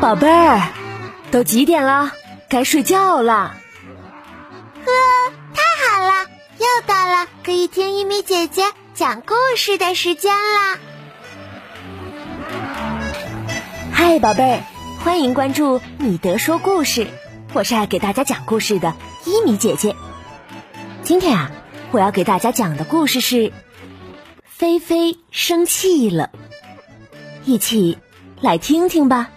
宝贝儿，都几点了？该睡觉了。呵，太好了，又到了可以听一米姐姐讲故事的时间了！嗨，宝贝儿，欢迎关注米德说故事，我是爱给大家讲故事的一米姐姐。今天啊，我要给大家讲的故事是菲菲生气了，一起来听听吧。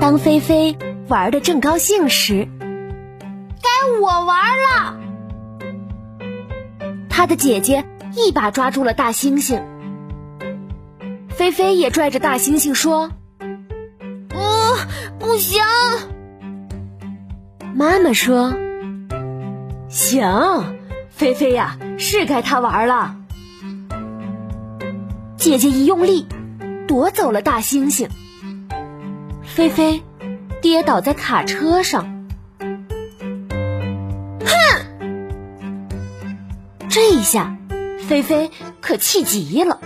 当菲菲玩的正高兴时，该我玩了。她的姐姐一把抓住了大猩猩，菲菲也拽着大猩猩说：“嗯，不行。”妈妈说：“行，菲菲呀，是该他玩了。”姐姐一用力，夺走了大猩猩。菲菲跌倒在卡车上，哼！这一下，菲菲可气极了。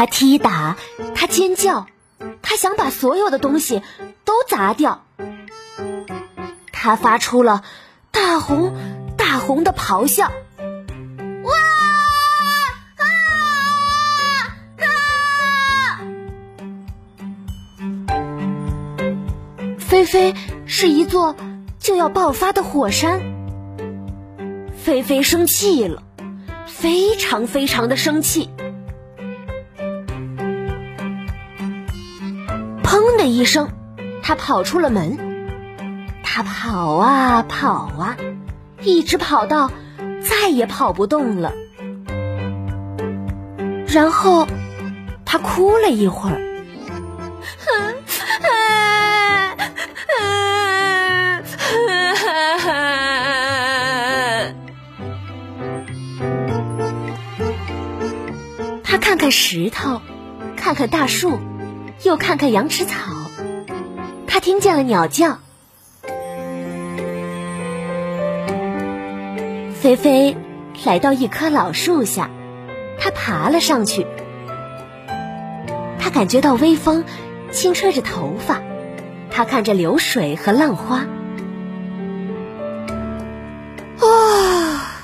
他踢打，他尖叫，他想把所有的东西都砸掉。他发出了大红。大红的咆哮，哇啊啊！菲菲是一座就要爆发的火山。菲菲生气了，非常非常的生气。的一声，他跑出了门。他跑啊跑啊。一直跑到再也跑不动了，然后他哭了一会儿。他看看石头，看看大树，又看看羊齿草，他听见了鸟叫。菲菲来到一棵老树下，她爬了上去。她感觉到微风轻吹着头发，她看着流水和浪花。啊！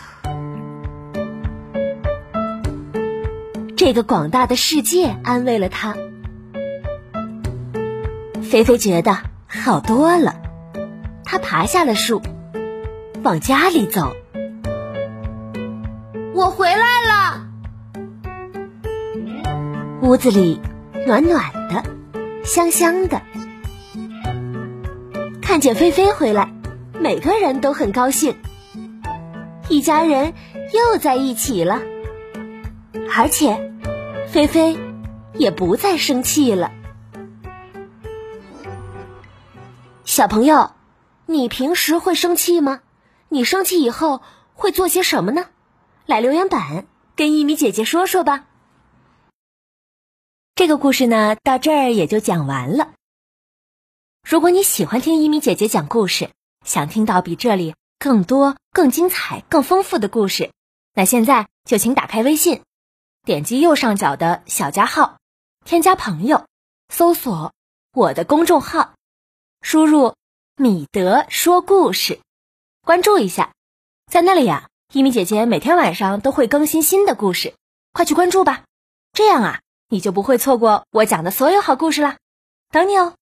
这个广大的世界安慰了她。菲菲觉得好多了，她爬下了树，往家里走。我回来了，屋子里暖暖的，香香的。看见菲菲回来，每个人都很高兴，一家人又在一起了。而且，菲菲也不再生气了。小朋友，你平时会生气吗？你生气以后会做些什么呢？来留言板跟一米姐姐说说吧。这个故事呢，到这儿也就讲完了。如果你喜欢听一米姐姐讲故事，想听到比这里更多、更精彩、更丰富的故事，那现在就请打开微信，点击右上角的小加号，添加朋友，搜索我的公众号，输入“米德说故事”，关注一下，在那里呀。一米姐姐每天晚上都会更新新的故事，快去关注吧！这样啊，你就不会错过我讲的所有好故事啦。等你哦。